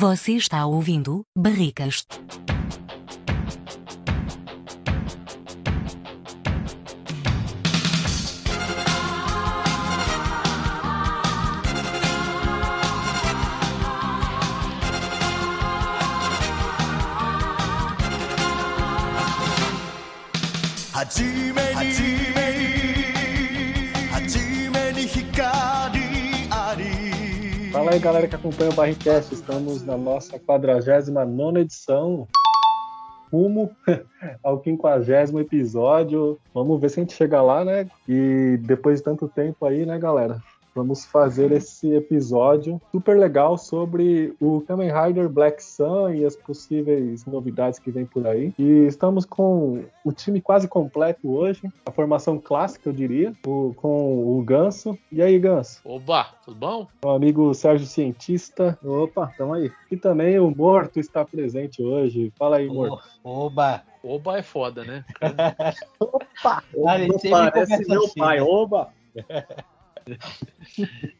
Você está ouvindo Barricas. Fala aí, galera que acompanha o Barricast. Estamos na nossa 49 edição. Rumo ao 50 episódio. Vamos ver se a gente chega lá, né? E depois de tanto tempo aí, né, galera? Vamos fazer esse episódio super legal sobre o Kamen Rider Black Sun e as possíveis novidades que vem por aí. E estamos com o time quase completo hoje, a formação clássica, eu diria, o, com o Ganso. E aí, Ganso? Oba, tudo bom? O amigo Sérgio Cientista. Opa, tamo aí. E também o Morto está presente hoje. Fala aí, Morto. Oba! Oba é foda, né? Opa! Opa parece meu assim, pai, né? oba!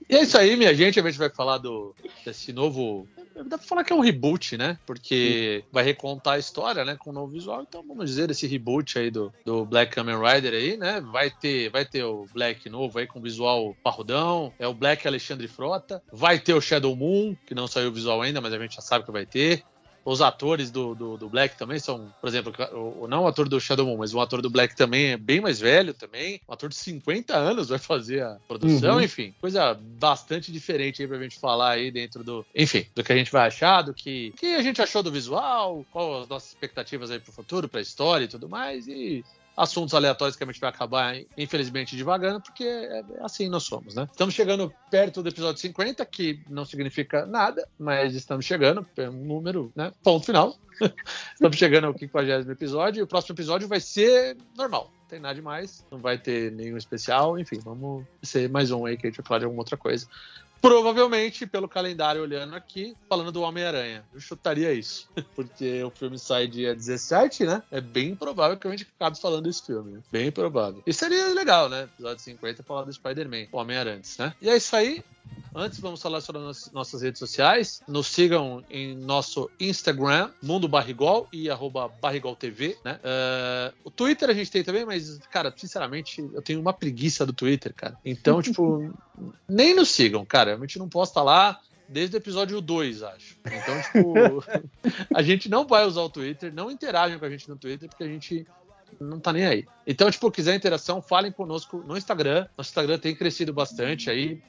E é isso aí, minha gente. A gente vai falar do, desse novo. Dá pra falar que é um reboot, né? Porque vai recontar a história, né? Com um novo visual. Então vamos dizer esse reboot aí do, do Black Kamen Rider aí, né? Vai ter, vai ter o Black novo aí com visual parrudão. É o Black Alexandre Frota. Vai ter o Shadow Moon, que não saiu o visual ainda, mas a gente já sabe que vai ter. Os atores do, do, do Black também são, por exemplo, o, não o ator do Shadow Moon, mas o ator do Black também é bem mais velho também. Um ator de 50 anos vai fazer a produção, Uhum. enfim. Coisa bastante diferente aí pra gente falar aí dentro do. Enfim, do que a gente vai achar, do que, que a gente achou do visual, qual as nossas expectativas aí pro futuro, pra história e tudo mais. E assuntos aleatórios que a gente vai acabar, infelizmente, divagando, porque é assim nós somos, né? Estamos chegando perto do episódio 50, que não significa nada, mas estamos chegando, é um número, né? Ponto final. estamos chegando ao 50 episódio, e o próximo episódio vai ser normal. Não tem nada demais, não vai ter nenhum especial, enfim, vamos ser mais um aí que a gente vai falar de alguma outra coisa. Provavelmente, pelo calendário olhando aqui, falando do Homem-Aranha. Eu chutaria isso. Porque o filme sai dia 17, né? É bem provável que a gente acabe falando desse filme. Né? Bem provável. E seria legal, né? Episódio 50 falar do Spider-Man, o Homem-Aranha antes, né? E é isso aí. Antes, vamos falar sobre as nossas redes sociais. Nos sigam em nosso Instagram, Mundo Barrigol e arroba Barrigol TV, né? Eh, o Twitter a gente tem também, mas, cara, sinceramente, eu tenho uma preguiça do Twitter, cara. Então, tipo, nem nos sigam, cara. A gente não posta lá desde o episódio 2, acho. Então, tipo, a gente não vai usar o Twitter, não interagem com a gente no Twitter, porque a gente não tá nem aí. Então, tipo, quiser interação, falem conosco no Instagram. Nosso Instagram tem crescido bastante aí.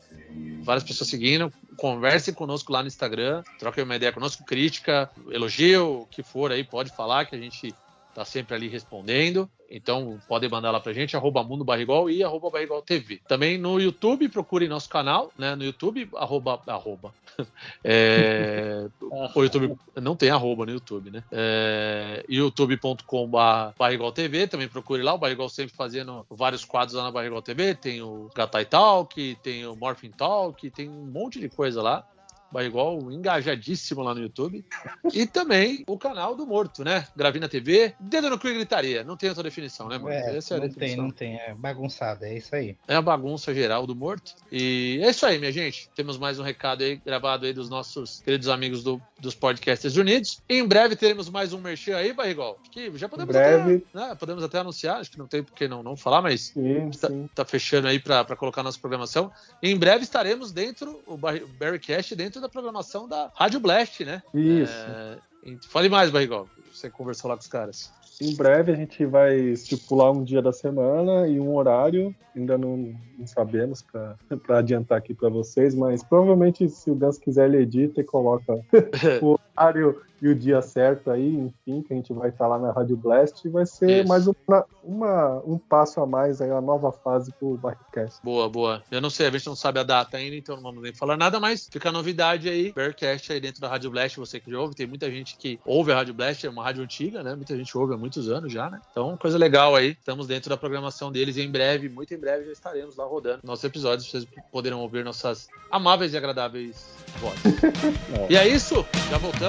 Várias pessoas seguindo. Conversem conosco lá no Instagram. Troquem uma ideia conosco, crítica, elogio, o que for aí, pode falar que a gente tá sempre ali respondendo. Então, podem mandar lá pra gente, arroba Mundo Barrigol e arroba Barrigol TV. Também no YouTube, procurem nosso canal, né? No YouTube, arroba. arroba. É, o YouTube não tem arroba no YouTube, né? É, youtube.com Barrigol TV, também procure lá. O Barrigol sempre fazendo vários quadros lá na Barrigol TV. Tem o Gatai Talk, tem o Morphin Talk, tem um monte de coisa lá. Barrigol engajadíssimo lá no YouTube. E também o canal do Morto, né? Gravina TV, dedo no cu e gritaria. Não tem outra definição, né, mano? É, Essa é a não tem, definição. não tem. É bagunçado, é isso aí. É a bagunça geral do morto. E é isso aí, minha gente. Temos mais um recado aí gravado aí dos nossos queridos amigos do, dos Podcasters Unidos. Em breve teremos mais um merchan aí, Barrigol. Acho Que já podemos breve. até, né, podemos até anunciar, acho que não tem por que não, não falar, mas Sim, tá, sim. tá fechando aí para colocar nossa programação. Em breve estaremos dentro, o Barry- Barrycast, dentro da programação da Rádio Blast, né? Isso. É, fale mais, Barrigol. Você conversou lá com os caras. Em breve a gente vai estipular um dia da semana e um horário. Ainda não, não sabemos para adiantar aqui para vocês, mas provavelmente se o Gans quiser ele edita e coloca o horário e o dia certo aí, enfim, que a gente vai estar lá na Rádio Blast e vai ser Isso. mais uma, uma- um passo a mais aí, a nova fase pro Barricast. Boa, boa. Eu não sei, a gente não sabe a data ainda, então não vamos nem falar nada, mas fica a novidade aí. Bearcast aí dentro da Rádio Blast, você que já ouve. Tem muita gente que ouve a Rádio Blast, é uma rádio antiga, né? Muita gente ouve há muitos anos já, né? Então, coisa legal aí. Estamos dentro da programação deles e em breve, muito em breve, já estaremos lá rodando nossos episódios. Vocês poderão ouvir nossas amáveis e agradáveis vozes. e é isso, já voltamos.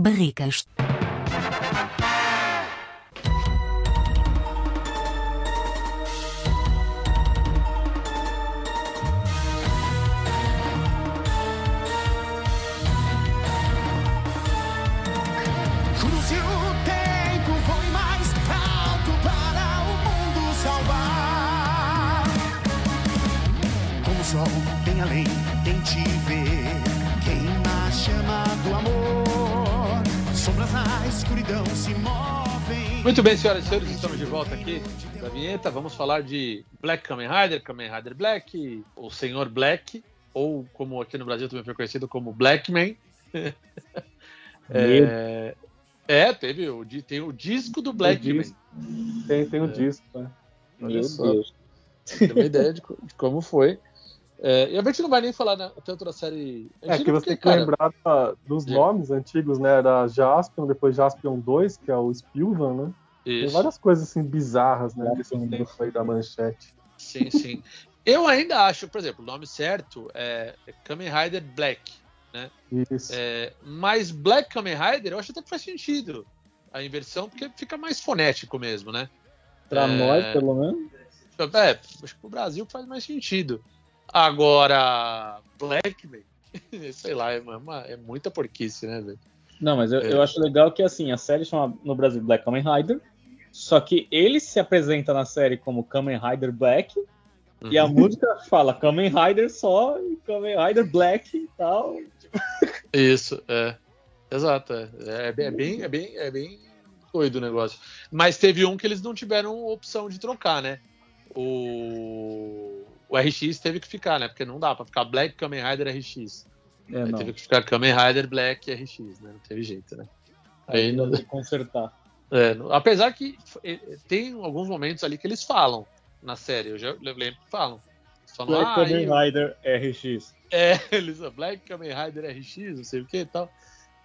Barricas. Muito bem, senhoras e senhores, estamos de volta aqui da vinheta. Vamos falar de Black Kamen Rider, Kamen Rider Black, o Senhor Black, ou como aqui no Brasil também foi conhecido como Blackman. é, é, teve o, tem o disco do Blackman. Tem, tem um disco, né? Olha Meu só. Deus. Tem uma ideia de como foi. É, e a gente não vai nem falar na- tanto da série É antiga, que você porque, tem que cara, lembrar da- dos nomes antigos, né? Era Jaspion, depois Jaspion 2, que é o Spilvan, né? Tem isso. várias coisas assim bizarras, né? Nesse Jaspion tempo aí da manchete. Sim, sim. Eu ainda acho, por exemplo, o nome certo é Kamen Rider Black. Isso. É, mas Black Kamen Rider eu acho até que faz sentido a inversão, porque fica mais fonético mesmo, né? Pra É. nós, pelo menos. É, acho que o Brasil faz mais sentido. Agora, Blackman, sei lá, é, uma- é muita porquice, né, velho? Não, mas eu, É. eu acho legal que assim, a série chama no Brasil Black Kamen Rider. Só que ele se apresenta na série como Kamen Rider Black. E a Uhum. música fala Kamen Rider só e Kamen Rider Black e tal. Isso, é. Exato, é. É, bem- é bem, é, bem, é bem doido o negócio. Mas teve um que eles não tiveram opção de trocar, né? O, o RX teve que ficar, né? Porque não dá pra ficar Black Kamen Rider RX. É, Aí não. teve que ficar Kamen Rider Black RX, né? Não teve jeito, né? Aí Aí não- não tem que consertar. É, apesar que tem alguns momentos ali que eles falam na série, eu já eu lembro que falam. Falam, Black ah, Kamen Rider RX. é, eles, Black Kamen Rider RX, não sei o que e tal.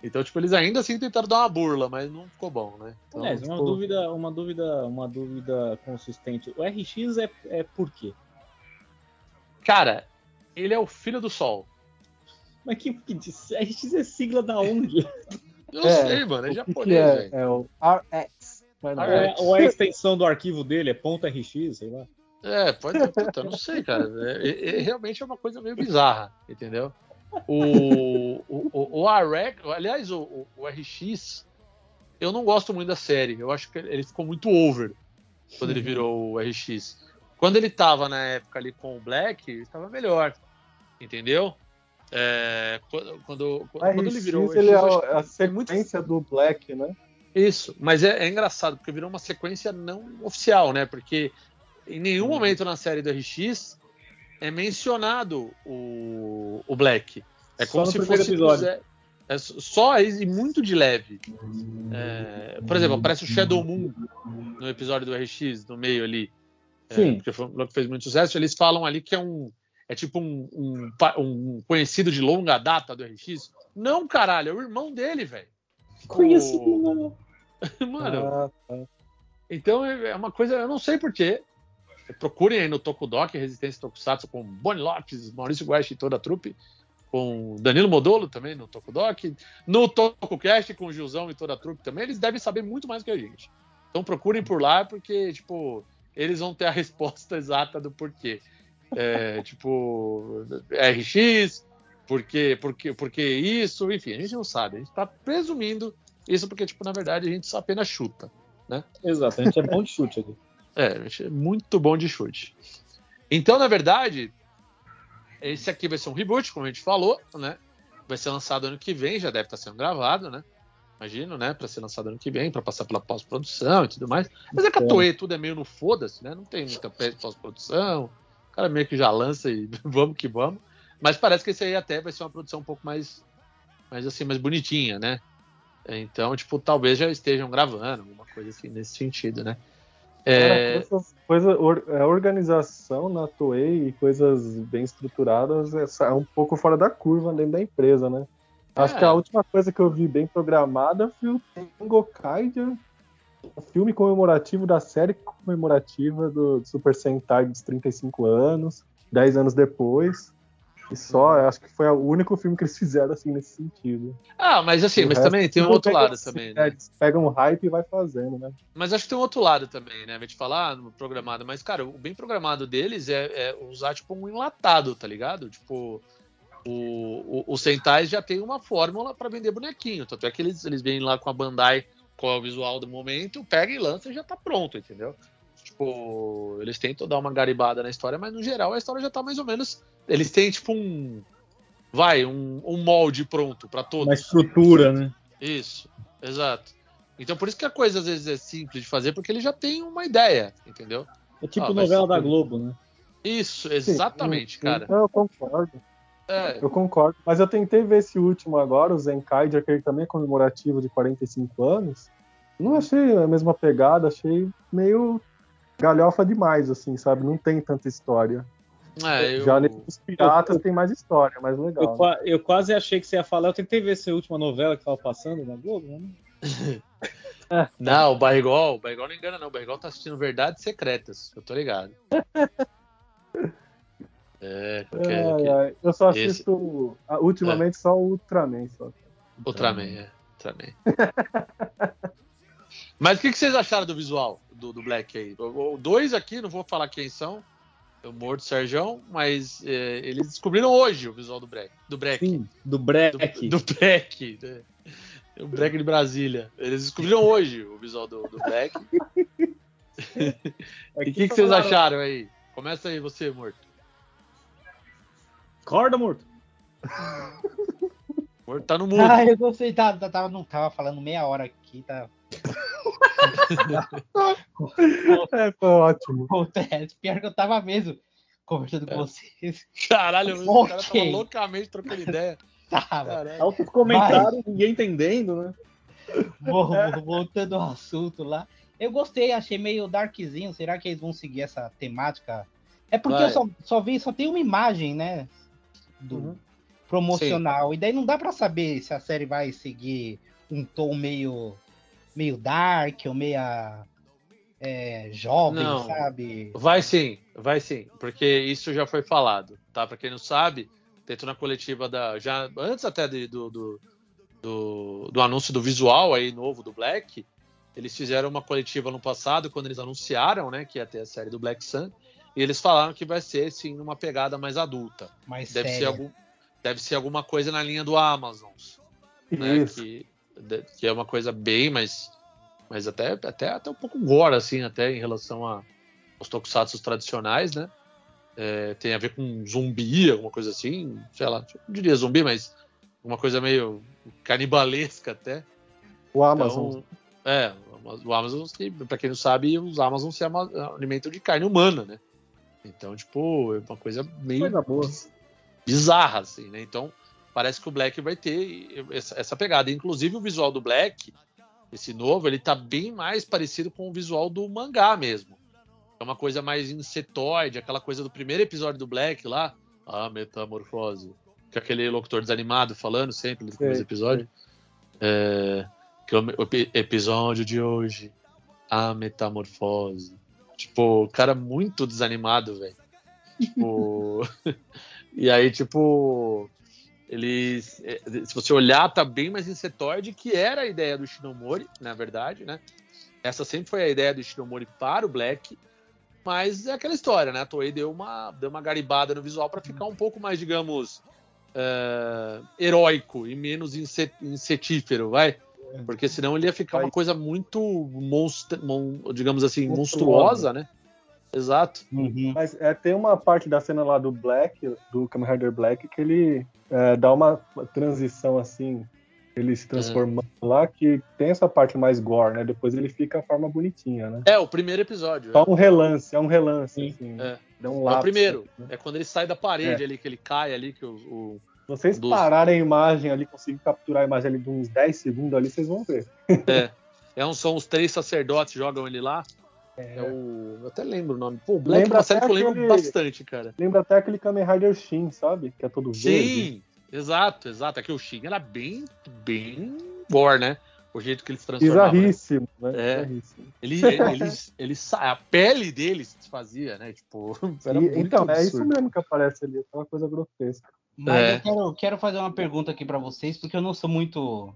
Então, tipo, eles ainda assim tentaram dar uma burla, mas não ficou bom, né? Então, uma tipo, dúvida, uma dúvida, uma dúvida consistente. O RX é, é por quê? Cara, ele é o filho do sol. Mas que, que RX é sigla da onde? Eu É, sei, mano, é japonês, que é? velho. É o RX. Mas não. RX. É, ou é a extensão do arquivo dele? É ponto .rx, sei lá. É, pode ser, puta, eu não sei, cara. É, é- é- realmente é uma coisa meio bizarra, entendeu? O, o, o, o RX, aliás, o, o, o RX, eu não gosto muito da série. Eu acho que ele ficou muito over quando ele virou o RX. Quando ele tava na época ali com o Black, ele tava melhor, entendeu? É, quando, quando, quando ele virou o RX, ele é a é muito sequência do Black, né? isso, mas é, é engraçado, porque virou uma sequência não oficial, né? Porque em nenhum momento na série do RX é mencionado o, o Black. É Só como se fosse. É, é só e muito de leve. É, por exemplo, aparece o Shadow Moon no episódio do RX, no meio ali. É, Sim. porque foi um bloco que fez muito sucesso. Eles falam ali que é um. É tipo um, um, um conhecido de longa data do RX. Não, caralho, é o irmão dele, velho. Conheço, O- não. Mano, Ah, tá. então é é uma coisa, eu não sei porquê. Procurem aí no Tokudok, Resistência Tokusatsu, com Bonnie Lopes, Maurício Guache e toda a trupe, com Danilo Modolo também no Tokudok, no TokuCast com o Gilzão e toda a trupe também, eles devem saber muito mais que a gente. Então procurem por lá, porque, tipo, eles vão ter a resposta exata do porquê. É, tipo, RX, porque, porque, porque isso, enfim, a gente não sabe. A gente tá presumindo isso porque, tipo, na verdade, a gente só apenas chuta. Exato, a gente é bom de chute aqui. É, a gente é muito bom de chute. Então, na verdade, esse aqui vai ser um reboot, como a gente falou, né? Vai ser lançado ano que vem, já deve estar sendo gravado, né? Imagino, né? Para ser lançado ano que vem, para passar pela pós-produção e tudo mais. Mas é que a Toei tudo é meio no foda-se, né? Não tem muita pós-produção. O cara meio que já lança e vamos que vamos. Mas parece que esse aí até vai ser uma produção um pouco mais, mais assim, mais bonitinha, né? Então, tipo, talvez já estejam gravando, alguma coisa assim nesse sentido, né? É, Cara, coisas, coisa, or- é, organização na Toei e coisas bem estruturadas é, é um pouco fora da curva dentro da empresa, né? Acho É. que a última coisa que eu vi bem programada foi o Tengo o filme comemorativo da série comemorativa do Super Sentai dos 35 anos, 10 anos depois. E só, acho que foi o único filme que eles fizeram assim nesse sentido. Ah, mas assim, O mas também tem um outro lado assim, também, é, né? Eles pegam o hype e vai fazendo, né? Mas acho que tem um outro lado também, né? A gente falar no programado, mas, cara, o bem programado deles é, é usar, tipo, um enlatado, tá ligado? Tipo, o, o, os Sentais já tem uma fórmula pra vender bonequinho. Tanto é que eles, eles vêm lá com a Bandai, qual é o visual do momento, pega e lança e já tá pronto, entendeu? Tipo, eles tentam dar uma garibada na história, mas no geral a história já tá mais ou menos. Eles têm, tipo, um. Vai, um, um molde pronto pra todos. Uma estrutura, né? Isso, exato. Então por isso que a coisa às vezes é simples de fazer, porque ele já tem uma ideia, entendeu? É tipo Ah, mas- novela da Globo, né? Isso, exatamente, Sim, cara. Eu concordo. É, Eu concordo. Mas eu tentei ver esse último agora, o Zenkaiger, que ele também é comemorativo de 45 anos. Não achei a mesma pegada, achei meio galhofa demais, assim, sabe? Não tem tanta história. é, eu... Já nesses piratas tem mais história, mais Eu, legal. qua- eu quase achei que você ia falar. Eu tentei ver essa última novela que tava passando na Globo, né? Não, o Barrigol, o Barrigol não engana, não. O Barrigol tá assistindo Verdades Secretas, eu tô ligado. É, porque Ai, ai, Eu só Esse- assisto ah, ultimamente só o Ultraman. Só. Ultraman, é. Ultraman. Mas o que, que vocês acharam do visual do, do Black aí? O- o- Dois aqui, não vou falar quem são. O Morto Serjão, mas é, eles descobriram hoje o visual do Black. Do Black. Sim, do do, Breck. do Black. né? O Black de Brasília. Eles descobriram hoje o visual do, do Black. E o que, que vocês acharam aí? Começa aí você, Morto. Acorda, morto. Morto tá no mundo. Ah, eu gostei, tá, tá, tava, não, tava falando meia hora aqui, tá. É, foi ótimo. Acontece, pior que eu tava mesmo conversando com vocês. Caralho, o cara tava Ok. loucamente trocando ideia. Tava. Altos comentários, ninguém entendendo, né? Vol- Voltando ao assunto lá. Eu gostei, achei meio darkzinho. Será que eles vão seguir essa temática? É porque Vai. eu só, só vi, só tem uma imagem, né? Do Uhum. promocional. E daí não dá pra saber se a série vai seguir um tom meio, meio dark ou meia é, jovem, Não. sabe? Vai sim, vai sim, porque isso já foi falado, tá? Pra quem não sabe, dentro na coletiva da. Já antes até de- do, do, do, do anúncio do visual aí novo do Black, eles fizeram uma coletiva no passado, quando eles anunciaram, né, que ia ter a série do Black Sun, e eles falaram que vai ser, sim, uma pegada mais adulta. Mais Deve ser, séria. algum, deve ser alguma coisa na linha do Amazon, né? Isso. Que, que é uma coisa bem mais. Mas até, até, até um pouco gore, assim, até em relação a, aos tokusatsu tradicionais, né? É, tem a ver com zumbi, alguma coisa assim, sei lá, não diria zumbi, mas uma coisa meio canibalesca até. O Amazon. Então, é, o Amazon, que, pra quem não sabe, os Amazon se alimentam de carne humana, né? Então, tipo, é uma coisa meio Coisa boa. bizarra, assim, né? Então, parece que o Black vai ter essa, essa pegada. Inclusive, o visual do Black, esse novo, ele tá bem mais parecido com o visual do mangá mesmo. É uma coisa mais insetoide, aquela coisa do primeiro episódio do Black lá, a metamorfose, que é aquele locutor desanimado falando sempre no começo do Sei, episódio. É, que é o, o epi- episódio de hoje, a metamorfose. Tipo, o cara muito desanimado, velho. Tipo. e aí, tipo. Eles. Se você olhar, tá bem mais insetoide, que era a ideia do Shinomori, na verdade, né? Essa sempre foi a ideia do Shinomori para o Black. Mas é aquela história, né? A Toei deu uma, deu uma garibada no visual para ficar um pouco mais, digamos, eh, heróico e menos inse- insetífero, vai? Porque senão ele ia ficar uma coisa muito, monstra, mon- digamos assim, monstruosa, né? Exato. Uhum. Mas é, tem uma parte da cena lá do Black, do Kamen Rider Black, que ele é, dá uma transição assim, ele se transformando lá, que tem essa parte mais gore, né? Depois ele fica a forma bonitinha, né? É, o primeiro episódio. Só um relance, é um relance, Sim. assim. É. Dá um É o primeiro. né? É quando ele sai da parede ali, que ele cai ali, que o. o- vocês Dos- pararem a imagem ali, conseguir capturar a imagem ali de uns 10 segundos ali, vocês vão ver. é, um, são os três sacerdotes jogam ele lá. É o. Eu até lembro o nome. Pô, Black é Lembra uma série que eu até lembro aquele- bastante, cara. Lembra até aquele Kamen Rider Shin, sabe? Que é todo verde. Sim, exato, exato. Aqui o Shin era bem, bem gore, né? O jeito que ele se transformava. né? Bizarríssimo, né? É. Bizarríssimo. Ele, ele, ele, a pele dele se desfazia, né? Tipo, era E- muito então, é isso absurdo. mesmo que aparece ali, aquela coisa grotesca. Mas É. eu quero, quero fazer uma pergunta aqui pra vocês, porque eu não sou muito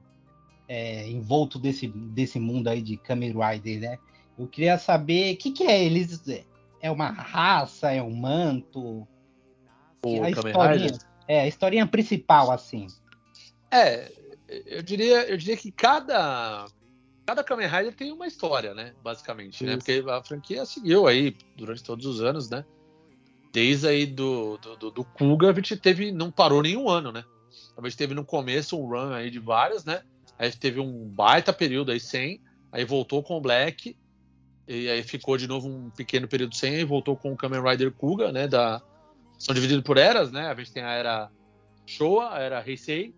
é, envolto desse, desse mundo aí de Kamen Rider, né? Eu queria saber o que, que é eles. É uma raça? É um manto? O a historinha, é, a historinha principal, assim. É, eu diria, eu diria que cada cada Kamen Rider tem uma história, né? Basicamente, né? Isso. Porque a franquia seguiu aí durante todos os anos, né? Desde aí do, do, do, do Kuga, a gente teve, não parou nenhum ano, né? A gente teve no começo um run aí de várias, né? Aí teve um baita período aí sem, aí voltou com o Black, e aí ficou de novo um pequeno período sem, e voltou com o Kamen Rider Kuga, né? Da, são divididos por eras, né? A gente tem a era Showa, a era Heisei,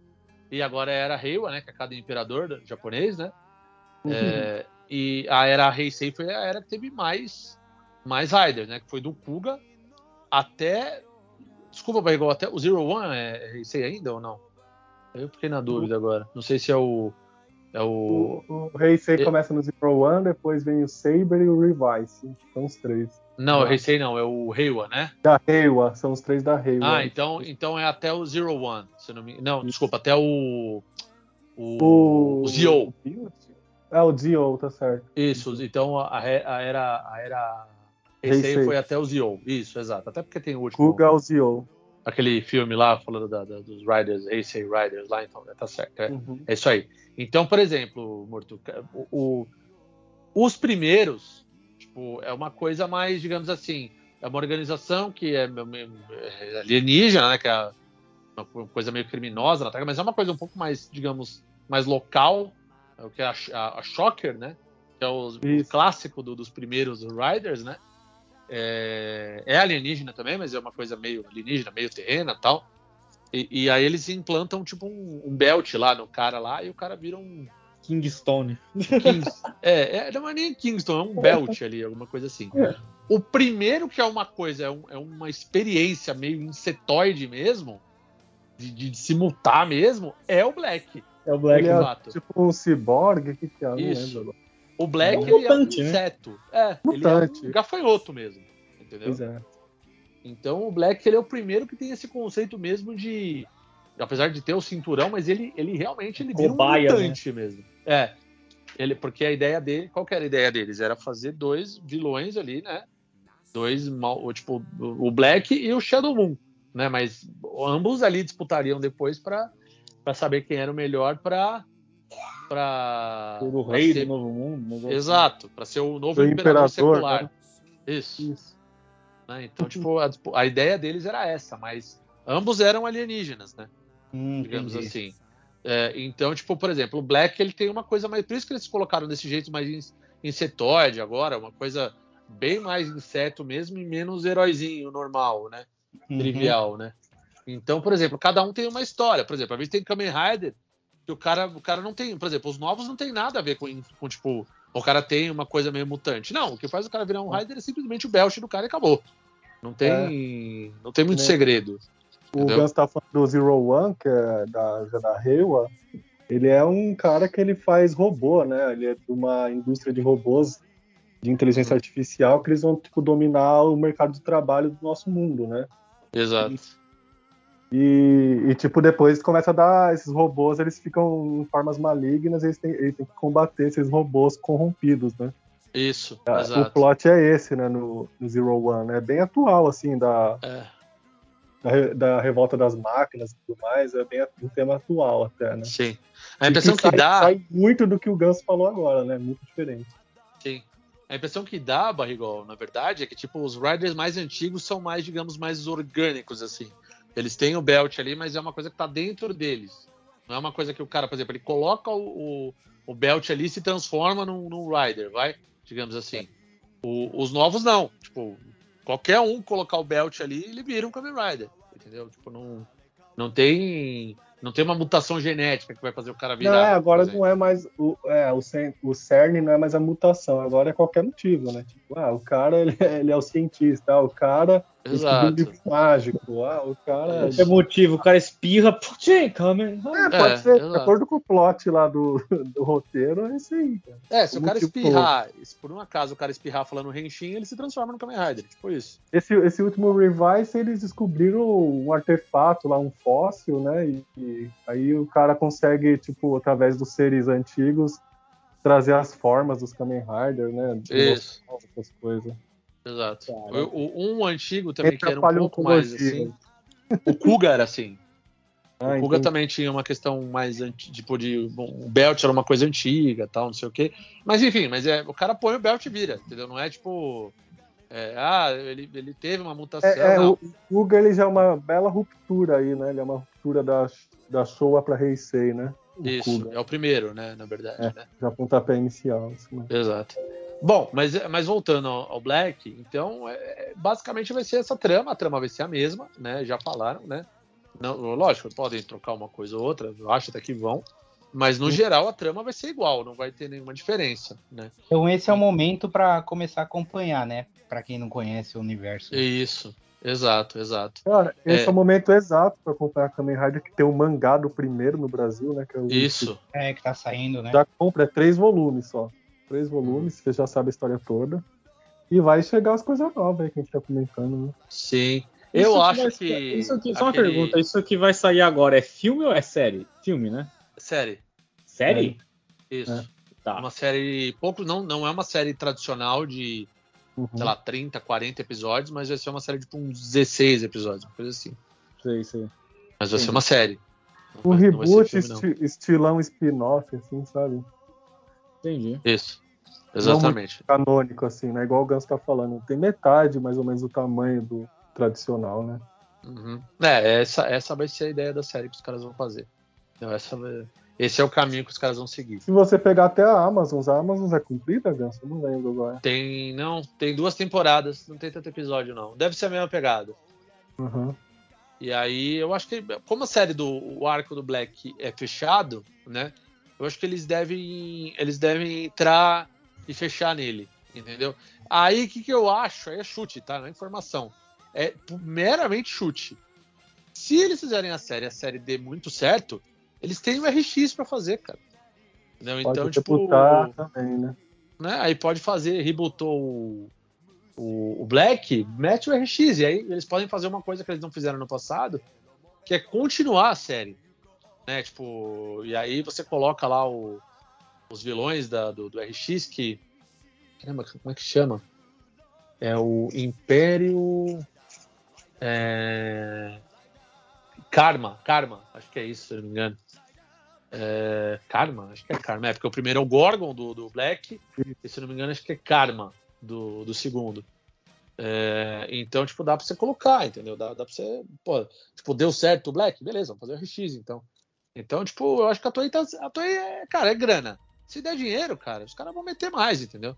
e agora é a era Heiwa, né? Que é cada imperador japonês, né? É, e a era Heisei foi a era que teve mais, mais Riders, né? Que foi do Kuga até. Desculpa, Barrigol, até o Zero One é Heisei ainda ou não? Eu fiquei na dúvida agora. Não sei se é o. É o. O, o Heisei E- começa no Zero One, depois vem o Saber e o Revice. São os três. Não, o Heisei não, é o Heiwa, né? Da Reiwa, são os três da Reiwa. Ah, então, então é até o Zero One. Se não, me... não, desculpa, até o. O, O, o Zio. É, o Zio, tá certo. Isso, então a, a era. A era Heisei Heisei. foi até o Zio. Isso, exato. Até porque tem o último. Kuga é o Zio. aquele filme lá falando da- da- dos Riders, Heisei Riders lá, então tá certo. É, Uhum. é isso aí. Então, por exemplo, Morto, o, o- os primeiros, tipo, é uma coisa mais, digamos assim, é uma organização que é, é alienígena, né? Que é uma coisa meio criminosa na Terra, mas é uma coisa um pouco mais, digamos, mais local, é o que é a, a, a Shocker, né? Que é o, o clássico do- dos primeiros Riders, né? É, é alienígena também, mas é uma coisa meio alienígena, meio terrena e tal. E, e aí eles implantam tipo um, um belt lá no cara lá e o cara vira um Kingstone. Kings. é, é, não é nem Kingston, é um belt ali, alguma coisa assim. O primeiro que é uma coisa, é, um- é uma experiência meio insetoide mesmo, de, de se mutar mesmo, é o Black. É o Black. Ele é exato. tipo um ciborgue, o que que é? Não Isso. O Black É um ele é um mutante, né? inseto. É, Mutante. ele é um gafanhoto mesmo. Entendeu? É. Então o Black ele é o primeiro que tem esse conceito mesmo de. Apesar de ter o cinturão, mas ele, ele realmente ele vira Cobaia, um mutante mesmo. É. Ele, porque a ideia dele, qual que era a ideia deles? Era fazer dois vilões ali, né? Dois mal, tipo, o Black e o Shadow Moon, né? Mas ambos ali disputariam depois para saber quem era o melhor para para O rei do novo mundo. negócio assim. Exato, para ser o novo imperador, imperador, secular. né? Isso. Isso. né? Então, tipo, a, a ideia deles era essa, mas ambos eram alienígenas, né? Hum, Digamos entendi. assim. É, então, tipo, por exemplo, o Black ele tem uma coisa mais. Por isso que eles colocaram desse jeito mais ins- insetoide agora, uma coisa bem mais inseto mesmo e menos heróizinho normal, né? Uhum. Trivial, né? Então, por exemplo, cada um tem uma história. Por exemplo, a gente tem Kamen Rider, que o cara, o cara não tem. Por exemplo, os novos não tem nada a ver com, com tipo, o cara tem uma coisa meio mutante. Não, o que faz o cara virar um Rider é simplesmente o belt do cara e acabou. Não tem, não tem muito Né? segredo. O Entendeu? Gans tá falando do Zero One, que é da, já da Reiwa. Ele é um cara que ele faz robô, né? Ele é de uma indústria de robôs de inteligência artificial que eles vão tipo, dominar o mercado de trabalho do nosso mundo, né? Exato. E, e, tipo, depois começa a dar. Esses robôs, eles ficam em formas malignas, eles têm, eles têm que combater esses robôs corrompidos, né? Isso, O exato. plot é esse, né, no, no Zero One. É bem atual, assim, da, É, da, da revolta das máquinas e tudo mais. É bem um tema atual até, né? sim. A impressão E que sai, dá. sai muito do que o Gans falou agora, né? Muito diferente. Sim. A impressão que dá, Barrigol, na verdade, é que tipo os riders mais antigos são mais, digamos, mais orgânicos assim. Eles têm o belt ali, mas é uma coisa que tá dentro deles. Não é uma coisa que o cara, por exemplo, ele coloca o, o, o belt ali e se transforma num, num rider, vai? Digamos assim. O- os novos não. Tipo, qualquer um colocar o belt ali, ele vira um Kamen Rider. Entendeu? Tipo, não, não tem. Não tem uma mutação genética que vai fazer o cara Não, virar. é, agora não é mais o, é, o, o CERN não é mais a mutação, agora é qualquer motivo, né? Tipo, ah, o cara ele, é- ele é o cientista, ah, o cara Exato. livro mágico, ah, o cara. Esse é motivo, o cara espirra, putz, Kamen Rider. É, pode É, ser, de exato. acordo com o plot lá do, do roteiro, é isso aí, cara. É, se o Como cara tipo- espirrar, se por um acaso o cara espirrar falando Henshin, ele se transforma no Kamen Rider. Tipo isso. Esse, esse último Revice, eles descobriram um artefato lá, um fóssil, né? E, e aí o cara consegue, tipo, através dos seres antigos, trazer as formas dos Kamen Rider, né? Isso. Essas coisas. Exato. Cara. O, um antigo também que era um pouco mais assim. O Kuga era assim. Ah, o Kuga entendi. também tinha uma questão mais anti- tipo de bom, o belt era uma coisa antiga, tal, não sei o quê. Mas enfim, mas é o cara põe o belt e vira, entendeu? Não é tipo é, ah, ele, ele teve uma mutação. É, é, o Guga ele já é uma bela ruptura aí, né? Ele é uma ruptura da, da Showa pra Heisei, né? O Isso, Kuga, é o primeiro, né, na verdade, É. né? já pontapé inicial. Assim, né? Exato. Bom, mas, mas voltando ao, ao Black, então, é, basicamente vai ser essa trama, a trama vai ser a mesma, né? Já falaram, né? Não, lógico, podem trocar uma coisa ou outra, eu acho até que vão, mas no geral a trama vai ser igual, não vai ter nenhuma diferença, né? Então esse é o momento para começar a acompanhar, né? Para quem não conhece o universo. Isso, exato, exato. Cara, esse É. é. o momento exato pra acompanhar Kamen Rider, que tem o mangá do primeiro no Brasil, né? Que é o Isso, É, que tá saindo, né? Já compra, é três volumes só. Três volumes, você já sabe a história toda. E vai chegar as coisas novas aí que a gente tá comentando, né? sim. Isso Eu que acho vai- que. Isso aqui, só uma aquele- pergunta, isso que vai sair agora é filme ou é série? Filme, né? Série, Série? isso. É. Tá. Uma série. Pouco, não, não é uma série tradicional de, Uhum. sei lá, 30, 40 episódios, mas vai ser uma série de tipo, uns 16 episódios, uma coisa assim. Sei, sei. Mas vai ser Entendi. uma série. Não Um vai- ser reboot filme, não. esti- estilão spin-off, assim, sabe? Entendi. Isso. Exatamente. Canônico, assim, né? Igual o Gans tá falando. Tem metade, mais ou menos, do tamanho do tradicional, né? Uhum. É, essa, essa vai ser a ideia da série que os caras vão fazer. Então, essa vai- esse é o caminho que os caras vão seguir. Se você pegar até a Amazon, a Amazon é cumprida, Gans? Eu não lembro agora. Tem, não, tem duas temporadas, não tem tanto episódio, não. Deve ser a mesma pegada. Uhum. E aí, eu acho que, como a série do o arco do Black é fechado, né? Eu acho que eles devem, eles devem entrar e fechar nele, entendeu? Aí, o que, que eu acho? Aí é chute, tá? Não é informação. É meramente chute. Se eles fizerem a série, a série dê muito certo, eles têm o RX pra fazer, cara. Entendeu? Pode Então, tipo, também, né? né? Aí pode fazer, rebootou o, o, o Black, mete o RX, e aí eles podem fazer uma coisa que eles não fizeram no passado, que é continuar a série. Né? Tipo, e aí você coloca lá o- os vilões da- do, do RX que. Caramba, como é que chama? É o Império. É... Karma, Karma, acho que é isso, se não me engano. É, Karma, acho que é Karma, é porque o primeiro é o Gorgon do, do Black, e se não me engano, acho que é Karma do, do segundo. É, então, tipo, dá pra você colocar, entendeu? Dá, dá pra você. Pô, tipo, deu certo o Black? Beleza, vamos fazer o RX, então. Então, tipo, eu acho que a Toei tá. A Toei é, cara, é grana. Se der dinheiro, cara, os caras vão meter mais, entendeu?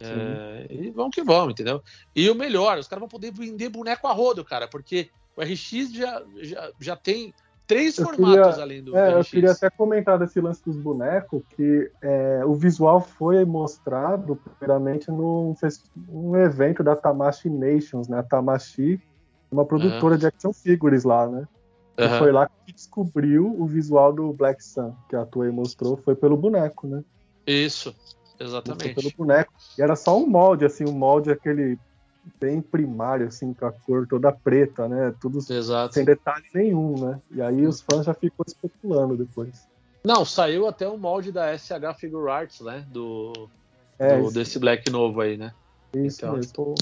É, e vão que vão, entendeu? E o melhor, os caras vão poder vender boneco a rodo, cara, porque o RX já, já, já tem três Eu formatos queria- além do É, eu RX. queria até comentar desse lance dos bonecos, que é, o visual foi mostrado primeiramente num evento da Tamashi Nations, né? A Tamashi, uma produtora de action figures lá, né? Aham. foi lá que descobriu o visual do Black Sun, que a Toei mostrou, foi pelo boneco, né? Isso, Foi exatamente. pelo boneco. E era só um molde, assim, um molde aquele bem primário, assim, com a cor toda preta, né? Tudo Exato. sem detalhe nenhum, né? E aí os fãs já ficou especulando depois. Não, saiu até o molde da SH Figure Arts, né? Do, É, do- desse Black novo aí, né? isso Então, mesmo. tipo,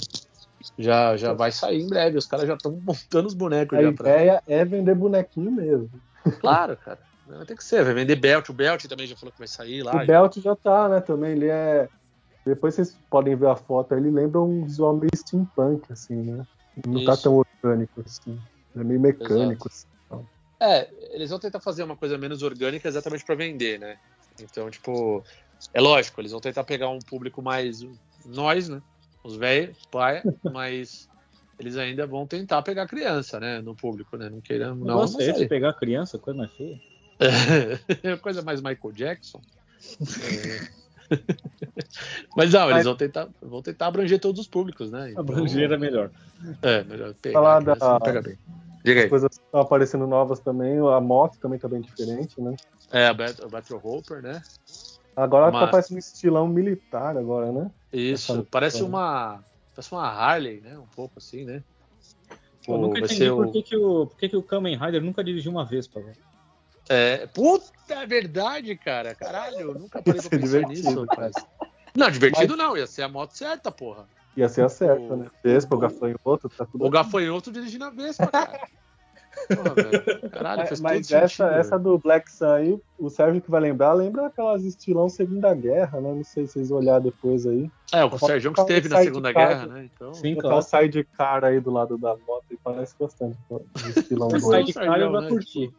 já, já vai sair em breve. Os caras já estão montando os bonecos A já pra. ideia é vender bonequinho mesmo. Claro, cara. Vai ter que ser. Vai vender Belt. O Belt também já falou que vai sair lá. o Belt já tá, né, também, ele é... Depois vocês podem ver a foto, ele lembra um visual meio steampunk, assim, né? Não tá Isso. tão orgânico, assim. É meio mecânico, assim. É, eles vão tentar fazer uma coisa menos orgânica exatamente pra vender, né? Então, tipo, é lógico, eles vão tentar pegar um público mais nós, né? Os velhos, paia, mas eles ainda vão tentar pegar criança, né? No público, né? Não queiramos, Não, de sei. pegar criança, coisa mais feia. É coisa mais Michael Jackson. É. Mas não, eles vão tentar, vão tentar abranger todos os públicos, né? Então, Abranger é melhor. É, melhor pegar. Falar da- pega bem. Diga aí. Coisas estão aparecendo novas também. A moto também tá bem diferente, né? É, a Battle Hopper, né? Agora Mas- tá parecendo um estilão militar agora, né? Isso, Essa- parece uma. Parece uma Harley, né? Um pouco assim, né? Eu O- nunca vai entendi por o- que, que o, por que, que o Kamen Rider nunca dirigiu uma vez, pô. É, puta, é verdade, cara. Caralho, eu nunca parei pra ser pensar divertido, nisso, rapaz. Não, divertido não, ia ser a moto certa, porra. Ia ser a certa, né? Vespa, o gafanhoto, tá tudo O gafanhoto dirigindo a Vespa, cara. Porra, velho. Caralho, Mas, essa, sentido. essa do Black Sun aí, o Sérgio que vai lembrar, lembra aquelas estilão Segunda Guerra, né? Não sei se vocês olharem depois aí. É, o Sérgio que esteve na Segunda. Guerra, né? Então. Sim, claro. sai de cara aí do lado da moto e parece bastante do estilão doido. sai de Sérgio, cara eu vou né? curtir.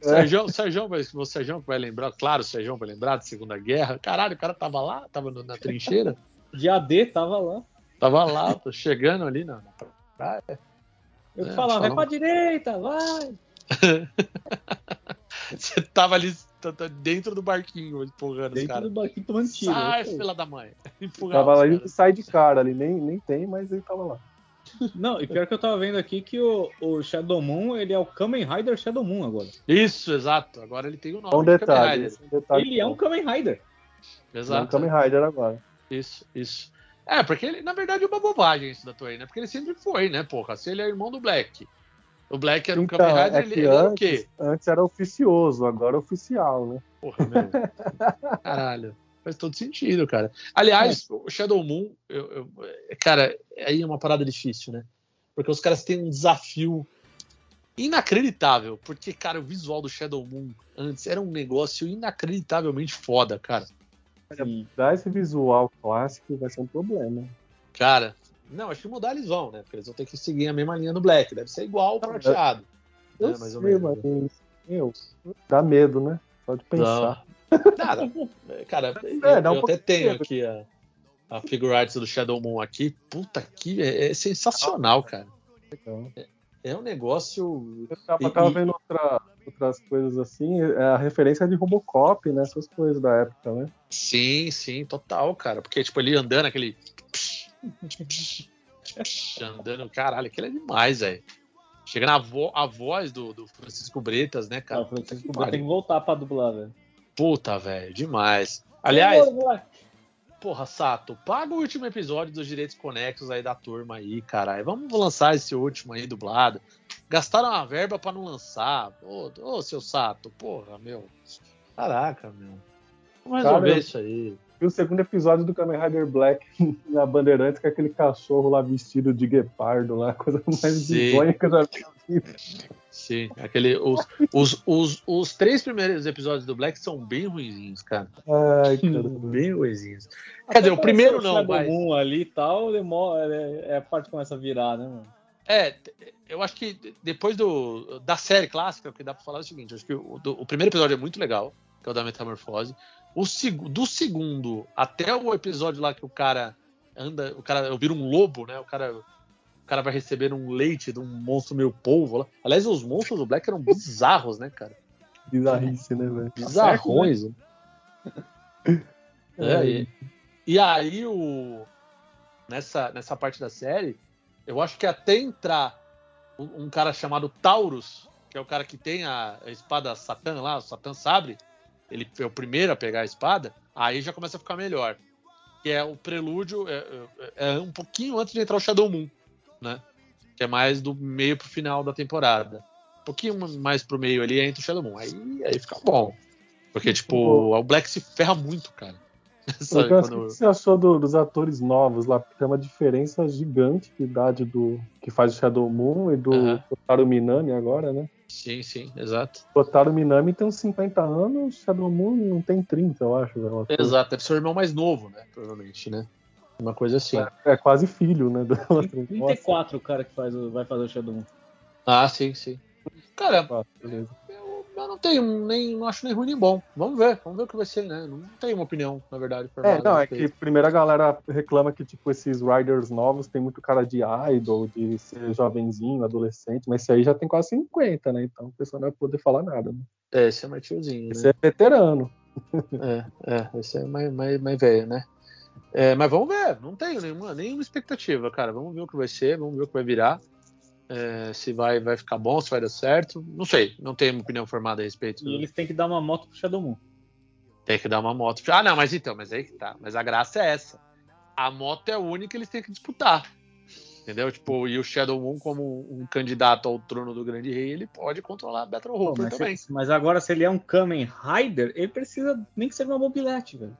O Sérgio, o Sérgio vai, o Sérgio vai lembrar, claro, o Sérgio vai lembrar da Segunda Guerra. Caralho, o cara tava lá, tava na trincheira. De AD tava lá. Tava lá, tô chegando ali na praia. Eu É, falava, vai pra direita, vai. Você tava ali tá- tá dentro do barquinho, empurrando os Dentro caras. do barquinho tomando tiro. Sai, Eu- filha da mãe. Empurrava Tava os lá e caras. sai de cara ali, nem, nem tem, mas ele tava lá. Não, e pior que eu tava vendo aqui que o, o Shadow Moon, ele é o Kamen Rider Shadow Moon agora. Isso, exato. Agora ele tem o nome É um de Kamen detalhe. É um detalhe Ele é um Kamen Rider. É um Exato. Kamen Rider agora. Isso, isso. É, porque ele, na verdade, é uma bobagem isso da Toei, né? Porque ele sempre foi, né, porra? Se ele é irmão do Black. O Black era um Então, Kamen Rider, é ele, ele era o antes, quê? antes era oficioso, agora é oficial, né? Porra, meu. Caralho. Faz todo sentido, cara. Aliás, o Shadow Moon, eu, eu- cara, aí é uma parada difícil, né? Porque os caras têm um desafio inacreditável. Porque, cara, o visual do Shadow Moon antes era um negócio inacreditavelmente foda, cara. Dar esse visual clássico vai ser um problema. Cara, não, acho que mudar eles vão, né? Porque eles vão ter que seguir a mesma linha do Black. Deve ser igual o prateado. Eu né, mais ou sei, menos. meu, dá medo, né? Só de pensar. Nada. Cara, É, dá um eu até tenho medo. aqui a, a figure arts do Shadow Moon aqui. Puta que é, é sensacional, cara. Então, É um negócio. eu tava, E- tava e- vendo outra- outras coisas assim, é a referência de Robocop, né? Essas coisas da época, né? Sim, sim, total, cara. Porque, tipo, ele andando aquele. andando, caralho, aquilo é demais, velho. Chega na vo a voz do, do Francisco Bretas, né, cara? O Francisco Que Brito tem que voltar pra dublar, velho. Puta, velho, demais. Aliás, porra, Sato, paga o último episódio dos direitos conexos aí da turma aí, caralho. Vamos lançar esse último aí dublado. Gastaram a verba pra não lançar. Ô, ô, seu Sato, porra, meu. Caraca, meu. Vamos Cara, resolver eu- isso aí. E o segundo episódio do Kamen Rider Black na Bandeirantes, com aquele cachorro lá vestido de guepardo lá, coisa mais bizonha que eu já vi. Sim, aquele, os, os, os, os três primeiros episódios do Black são bem ruinzinhos, cara. Ai, cara. Bem ruinzinhos. Quer dizer, o primeiro não, mas. Ali e tal, demora, é, é a parte que começa a virar, né, mano? É, eu acho que depois do, da série clássica, o que dá pra falar é o seguinte: acho que o, do- o primeiro episódio é muito legal, que é o da Metamorfose. O, seg- do segundo até o episódio lá que o cara anda, o cara vira um lobo, né? O cara, o cara vai receber um leite de um monstro meio polvo lá. Aliás, os monstros do Black eram bizarros, né, cara? Bizarrice, né, velho? Bizarrões. né? É, e, e aí o nessa, nessa parte da série, eu acho que até entrar um, cara chamado Taurus, que é o cara que tem a, a espada Satã lá, o Satã Sabre, ele é o primeiro a pegar a espada, aí já começa a ficar melhor. Que é o prelúdio, é, é- é um pouquinho antes de entrar o Shadow Moon, né? Que é mais do meio pro final da temporada. Um pouquinho mais pro meio ali entra o Shadow Moon. Aí, aí fica bom. Porque, tipo, o Black se ferra muito, cara. Sabe, Então, assim, quando- O que você achou do- dos atores novos lá? Porque tem uma diferença gigante de idade do que faz o Shadow Moon e do. Kotaro Minami agora, né? Sim, sim, exato. O Kotaro Minami tem uns 50 anos, o Shadow Moon não tem 30, eu acho. velho. Exato, deve ser o irmão mais novo, né? Provavelmente, né? Uma coisa assim. É quase filho, né? do outro. 34 o cara que faz o- vai fazer o Shadow Moon. Ah, sim, sim. Cara, Nossa, beleza. Eu não tenho nem, não acho nem ruim nem bom. Vamos ver, vamos ver o que vai ser, né? Não tenho uma opinião, na verdade. É, não, a é que primeiro a galera reclama que, tipo, esses riders novos tem muito cara de idol, de ser jovenzinho, adolescente, mas esse aí já tem quase 50, né? Então o pessoal não vai poder falar nada. Né? É, esse é mais tiozinho, Esse né? é veterano. É, é, esse é mais, mais, mais velho, né? É, mas vamos ver, não tenho nenhuma, nenhuma expectativa, cara. Vamos ver o que vai ser, vamos ver o que vai virar. É, se vai, vai ficar bom, se vai dar certo. Não sei, não tenho uma opinião formada a respeito. E eles têm que dar uma moto pro Shadow Moon. Tem que dar uma moto. Ah, não, mas então, mas aí que tá. Mas a graça é essa. A moto é a única que eles têm que disputar. Entendeu? Tipo, e o Shadow Moon, como um candidato ao trono do Grande Rei, ele pode controlar a Battle Pô, Hooper mas, também. se- mas agora, se ele é um Kamen Rider, ele precisa nem que seja uma mobilete, velho.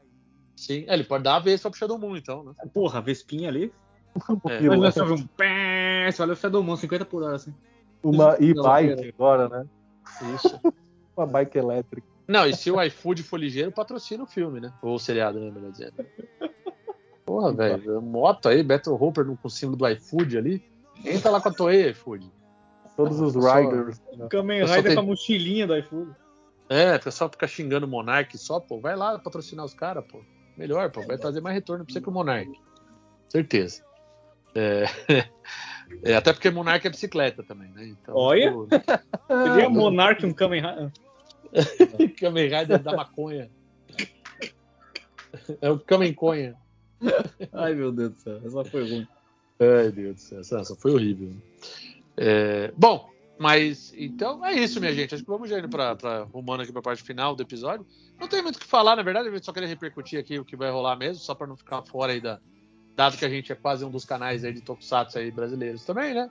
Sim, é, ele pode dar a vez só pro Shadow Moon, então, né? Porra, a Vespinha ali. É, Mas uma- nós só vê um pé, você olha o Shadow Moon, 50 por hora, assim. Uma e-bike agora, né? isso. Uma bike elétrica. Não, e se o iFood for ligeiro, patrocina o filme, né? Ou o seriado, né? Melhor dizendo. Porra, velho. Moto aí, Battle Hooper no- com o símbolo do iFood ali. Entra lá com a Toei, iFood. Todos os Só- riders. né? Kamen Eu só Rider tenho- com a mochilinha do iFood. É, o pessoal fica xingando o Monark só, pô. Vai lá patrocinar os caras, pô. Melhor, pô. Vai trazer mais retorno pra você que o Monark. Certeza. É... é, até porque Monark é bicicleta também, né? Então, Olha. tipo, Seria Monark um Kamen Rider? Kamen Rider da maconha. É o Kamen Conha. Ai, meu Deus do céu, essa foi ruim. Ai, Deus do céu, essa, essa foi horrível. É, bom, mas então é isso, minha gente. Acho que vamos já indo pra, pra rumando aqui pra parte final do episódio. Não tem muito o que falar, na verdade, eu só queria repercutir aqui o que vai rolar mesmo, só pra não ficar fora aí da. Dado que a gente é quase um dos canais aí de Tokusatsu aí brasileiros também, né?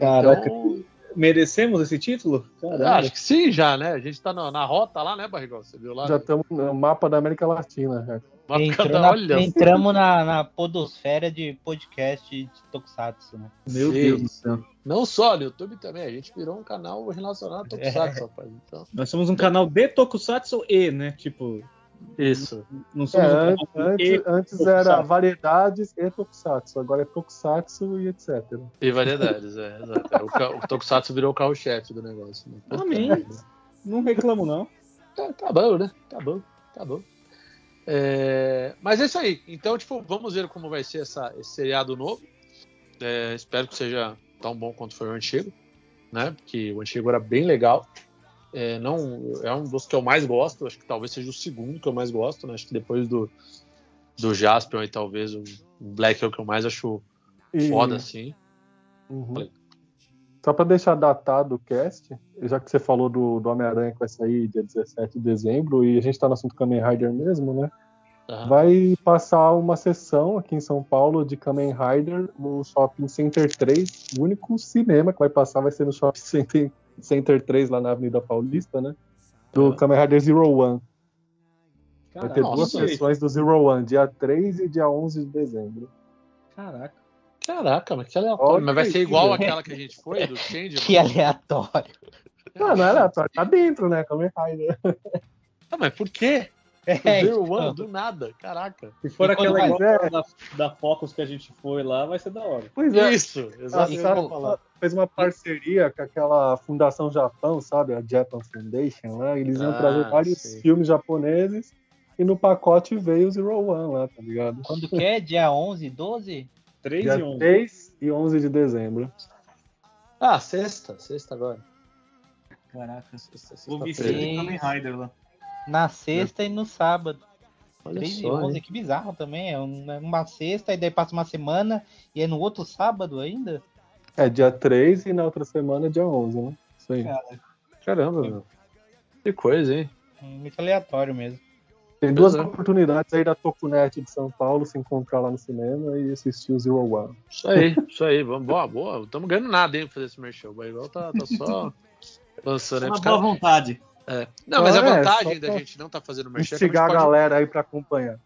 Caraca, Então, Merecemos esse título? Caramba. acho que sim, já, né? A gente tá na, na rota lá, né, Barrigol? Você viu lá? já estamos no mapa da América Latina. Já. Entrou na- olha entramos na, na podosfera de podcast de Tokusatsu, né? Meu Sim. Deus do céu. Não só no YouTube também, a gente virou um canal relacionado a Tokusatsu, rapaz. Então, Nós somos um canal de Tokusatsu e, né? Tipo, isso. não É, somos um antes, antes, antes era variedades e Tokusatsu. Agora é Tokusatsu e etc. E variedades, é, exato. É, O, o Tokusatsu virou o carro-chefe do negócio. Né? Amém. Não reclamo, não. Tá, tá bom, né? Tá bom, tá bom. É, mas é isso aí. Então, tipo, vamos ver como vai ser essa, esse seriado novo. É, espero que seja tão bom quanto foi o antigo, né? Porque o antigo era bem legal. É, não, é um dos que eu mais gosto. Acho que talvez seja o segundo que eu mais gosto, né? Acho que depois do, do Jaspion e talvez o Black é o que eu mais acho E- foda, assim. Uhum. Só para deixar datado o cast, já que você falou do, do Homem-Aranha que vai sair dia 17 de dezembro, e a gente tá no assunto Kamen Rider mesmo, né? Aham. Vai passar uma sessão aqui em São Paulo de Kamen Rider no Shopping Center 3. O único cinema que vai passar vai ser no Shopping Center, Center 3, lá na Avenida Paulista, né? Do Ah. Kamen Rider Zero One. Vai Caraca, ter nossa, duas sessões do Zero One, dia 3 e dia 11 de dezembro. Caraca. Caraca, mas que aleatório. Mas vai ser igual aquela que a gente foi, do Change? Que aleatório. Não, não era, tá, tá dentro, né? Kamen Rider. Ah, mas por quê? É, Zero então. One, do nada. Caraca. Se for E aquela igual da, da Focus que a gente foi lá, vai ser da hora. Pois é. Isso, A exatamente. Sara fez uma parceria com aquela Fundação Japão, sabe? A Japan Foundation lá. Eles iam Ah, trazer vários sei. filmes japoneses e no pacote veio o Zero One lá, tá ligado? Quando que é? Dia 11, 12? 3 Dia e 11. 3 e 11 de dezembro. Ah, sexta, sexta agora. Caraca. Sexta, sexta-feira. vestir de Kamen Rider lá. Na sexta e no sábado. Olha 3 e só, 11, hein? que bizarro também. É um- é uma sexta e daí passa uma semana e é no outro sábado ainda? É dia 3 e na outra semana dia 11, né? Isso aí. Caramba, meu. Que coisa, hein? Muito aleatório mesmo. Tem duas Pois é. oportunidades aí da Tokunet de São Paulo se encontrar lá no cinema e assistir o Zero One. Isso aí, isso aí. Vamos, boa, boa. Não estamos ganhando nada, hein, pra fazer esse merchan. O Barrigol tá, tá só lançando pros boa caras. vontade. É. Não, mas a É, vantagem só da pra gente não tá fazendo merchan é a Instigar a pode galera aí pra acompanhar.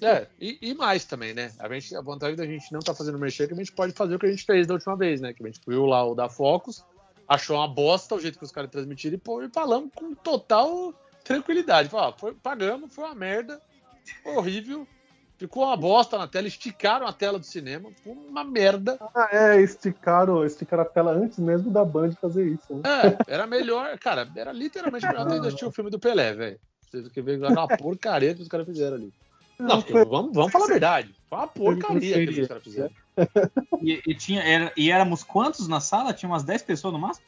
É, e, e mais também, né? A, gente, a vantagem da gente não tá fazendo merchan é que a gente pode fazer o que a gente fez da última vez, né? Que a gente viu lá o da Focus, achou uma bosta o jeito que os caras transmitiram e, pô, e falamos com total tranquilidade. Falou, ó, foi, pagamos, foi uma merda, horrível, Ficou uma bosta na tela, esticaram a tela do cinema, ficou uma merda. Ah, é, esticaram, esticaram a tela antes mesmo da Band fazer isso. Né? É, era melhor, cara, era literalmente melhor ter ido assistir o filme do Pelé, velho. Você que ver uma porcaria que os caras fizeram ali. Não, porque vamos, vamos falar a verdade. Foi uma porcaria que os caras fizeram. E, e tinha, era, e éramos quantos na sala? Tinha umas 10 pessoas no máximo?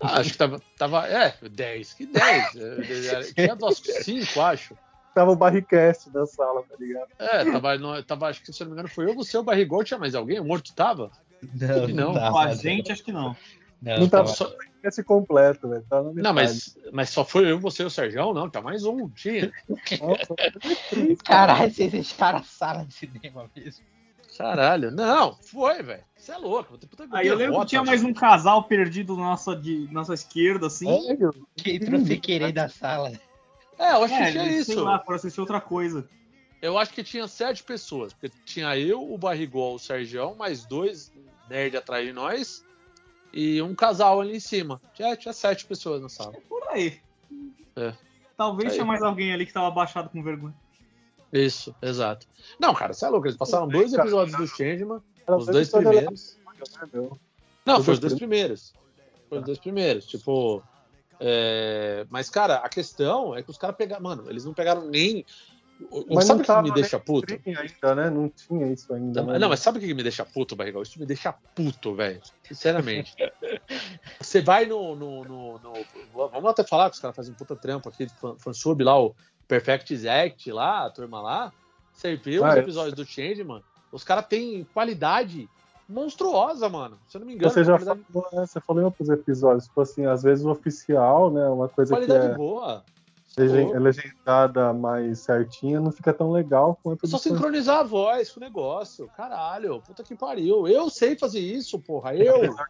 Ah, acho que tava, tava. É, 10. Que 10? É, Tinha nós 5, acho. Tava o Barricast na sala, tá ligado? É, tava, no- tava, acho que se eu não me engano foi eu, você, o Barrigol, tinha mais alguém? O morto tava? Não, Não, tava, Com a gente, acho que não. Não, Não tava tava- Só- Barricast completo, velho. Na Não, mas, mas só foi eu, você e o Serjão? Não, tá mais um. Tinha. Caralho, vocês deixaram a sala de cinema mesmo. Caralho. Não, foi, velho. Você é louco. Puta Aí eu lembro que tinha mais um casal perdido na nossa, de, nossa esquerda, assim. Sério? Que entrou sem querer da sala. É, eu acho É, que tinha sei isso. lá, para assistir outra coisa. Eu acho que tinha sete pessoas. Porque tinha eu, o Barrigol, o Sergião, mais dois nerd atrás de nós. E um casal ali em cima. Tinha, tinha sete pessoas na sala. Por aí. É. Talvez Aí. tinha mais alguém ali que tava abaixado com vergonha. Isso, exato. Não, cara, você é louco. Eles passaram dois episódios do Changeman, os dois primeiros. né? Não, foi os dois dois primeiros. Foi os dois primeiros. Tipo. É, Mas, cara, a questão é que os caras pegaram. Mano, eles não pegaram nem. Mas sabe não o que me deixa puto? Ainda, né? Não tinha isso ainda. né? Não, mas sabe o que me deixa puto, Barrigol? Isso me deixa puto, velho. Sinceramente. Você vai no, no, no- no- Vamos até falar que os caras fazem um puta trampo aqui de fan- fansub lá, o Perfect Act lá, a turma lá. Você Ah, os é. episódios do Changeman, os caras têm qualidade monstruosa, mano. Se eu não me engano, Você já qualidade, falou, né? Você falou em outros episódios, tipo assim, às vezes o oficial, né? Uma coisa que qualidade é, boa. é legendada mais certinha, não fica tão legal quanto É só do sincronizar a voz com o negócio. Caralho, puta que pariu. Eu sei fazer isso, porra. Eu.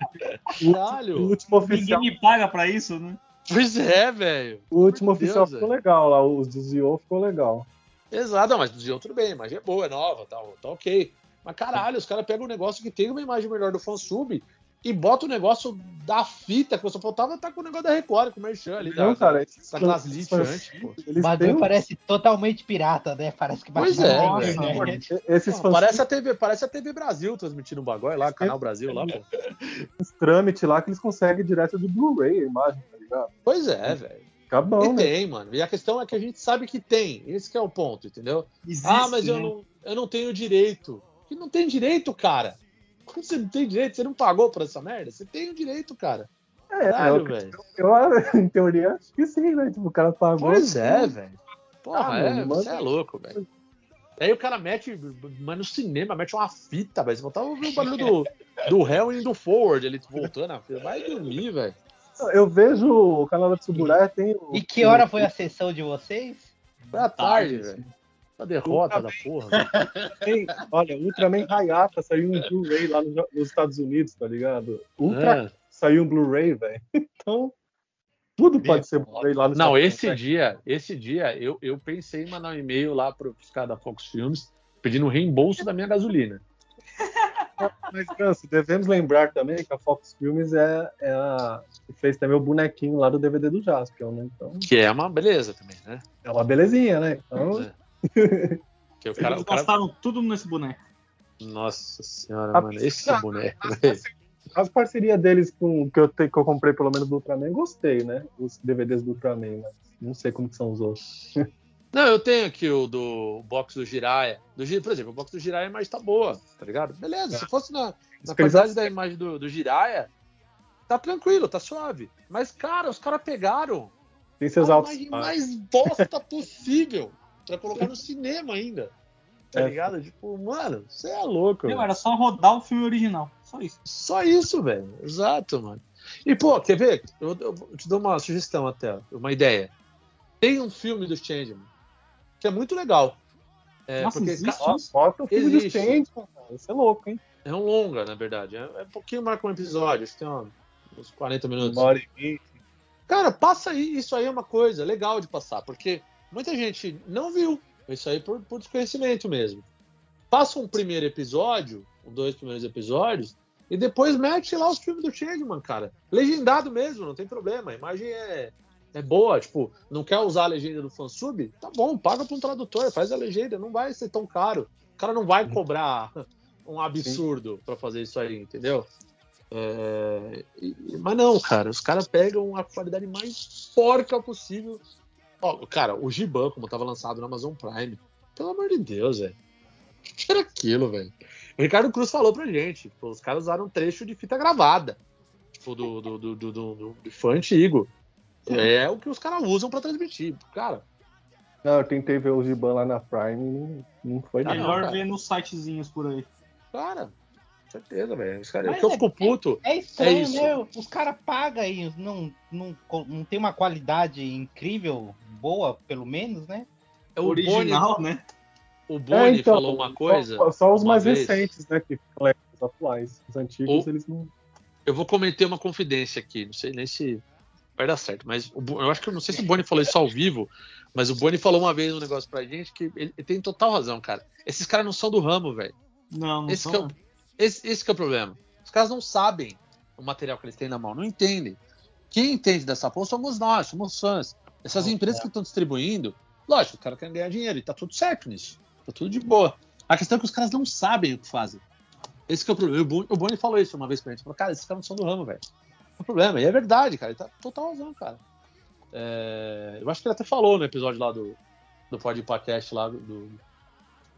O Caralho. último Ninguém oficial, me paga pra isso, né? Pois é, velho. o último Deus, oficial ficou velho. legal lá, os desviou ficou legal. Exato, mas do tudo bem, a imagem é boa, é nova, tá, tá ok. Mas caralho, os caras pegam um negócio que tem uma imagem melhor do fansub e bota o negócio da fita, que só faltava tá com o negócio da Record, com o Merchan ali, Não, da, cara, esses da fãs- Glaslit esses fãs- antes, pô. Eles Mas têm um- parece totalmente pirata, né? Parece que Pois é, velho. internet. esses Não, fãs parece, a TV, parece a TV Brasil transmitindo um bagulho lá, Canal Brasil lá, pô. uns trâmites lá que eles conseguem direto do Blu-ray a imagem, tá ligado? Pois é, velho. Fica bom, E né? tem, mano. E a questão é que a gente sabe que tem. Esse que é o ponto, entendeu? Existe, ah, mas eu né? não, eu não tenho direito. Que não tem direito, cara. Como você não tem direito? Você não pagou por essa merda? Você tem o direito, cara. É, Caralho, é, eu, velho. eu, em teoria, acho que sim, né? Tipo, o cara pagou. Pois é, velho. Porra, Ah, é, mano, você manda- é louco, velho. Aí o cara mete, mas no cinema, mete uma fita, velho. Você a ouvir o barulho do, do réu indo forward, ele voltando a fita. Vai dormir, velho. Eu vejo o canal da Tsuburaya tem o. E que hora foi a sessão de vocês? Foi à tarde, Tarde, velho. A derrota da porra. Tem, olha, Ultraman Hayata saiu um Blu-ray lá no- nos Estados Unidos, tá ligado? Ultra É. saiu um Blu-ray, velho. Então, tudo pode ser Blu-ray lá no Não, Estados esse Unidos, dia, esse dia, eu, eu pensei em mandar um e-mail lá para os caras da Fox Filmes pedindo um reembolso da minha gasolina. né? Mas, Ganso, devemos lembrar também que a Fox Filmes é, é a que fez também o bonequinho lá do DVD do Jaspion, né? Então, Que é uma beleza também, né? é uma belezinha, né? Então, É. Que o cara, Eles o cara... gastaram tudo nesse boneco. Nossa senhora, A- mano. Esse Ah, boneco, as parcerias deles com que eu, te- que eu comprei pelo menos do Ultraman, gostei, né? Os DVDs do Ultraman, mas não sei como que são os outros. Não, eu tenho aqui o do o box do Jiraya. Do, por exemplo, o box do Jiraya a imagem tá boa, tá ligado? Beleza, se fosse na, na qualidade da imagem do, do Jiraya, tá tranquilo, tá suave. Mas, cara, os caras pegaram Tem seus a altos. imagem mais bosta possível pra colocar no cinema ainda. Tá É. ligado? Tipo, mano, você é louco. Velho. era só rodar o filme original. Só isso. Só isso, velho. Exato, mano. E, pô, quer ver? Eu, eu te dou uma sugestão até, uma ideia. Tem um filme do Changeman que é muito legal. É, Nossa, porque existe? ca- Ó, o filme do Existe. Change, cara. Isso é louco, hein? é um longa, na verdade. É, é um pouquinho mais que um episódio, acho que tem uma- uns 40 minutos. Uma hora e vinte. Cara, passa aí, isso aí é uma coisa legal de passar, porque muita gente não viu isso aí por, por desconhecimento mesmo. Passa um primeiro episódio, um dois primeiros episódios, e depois mete lá os filmes do Changeman, cara. Legendado mesmo, não tem problema. A imagem é, é boa, tipo, não quer usar a legenda do fansub? Tá bom, paga pra um tradutor, faz a legenda, não vai ser tão caro. O cara não vai cobrar um absurdo para fazer isso aí, entendeu? É, mas não, cara, os caras pegam a qualidade mais porca possível. Ó, cara, o Giban, como tava lançado no Amazon Prime, pelo amor de Deus, velho. O que era aquilo, velho? O Ricardo Cruz falou pra gente, pô, os caras usaram um trecho de fita gravada, tipo, do, do, do, do, do, do fã antigo. É o que os caras usam para transmitir. Cara, Não, eu tentei ver o Giban lá na Prime e não foi Ah, nada. Melhor cara. ver nos sitezinhos por aí. cara, certeza, velho. Os caras- eu é- fico puto. É estranho, É isso. né? Os caras pagam aí, não, não, não tem uma qualidade incrível, boa, pelo menos, né? É o Boni, Original, né? o Boni É, então, falou uma coisa. Só, só os mais vez. recentes, né? Que os atuais. Os antigos, O- eles não. Eu vou cometer uma confidência aqui, não sei nem se vai dar certo, mas o eu acho que eu não sei se o Boni falou isso ao vivo, mas o Boni falou uma vez um negócio pra gente que ele, ele tem total razão, cara. Esses caras não são do ramo, velho. Não, não Esse, são, que é o- esse que é o problema. Os caras não sabem o material que eles têm na mão, não entendem. Quem entende dessa porra somos nós, somos fãs. Essas empresas que estão distribuindo, lógico, o cara quer ganhar dinheiro e tá tudo certo nisso. Tá tudo de boa. A questão é que os caras não sabem o que fazem. Esse que é o problema. O Boni, falou isso uma vez pra gente. Falou, cara, esses caras não são do ramo, velho. É o problema. E é verdade, cara. Ele tá total razão, cara. É, eu acho que ele até falou no episódio lá do, do Pod Podcast lá do, do,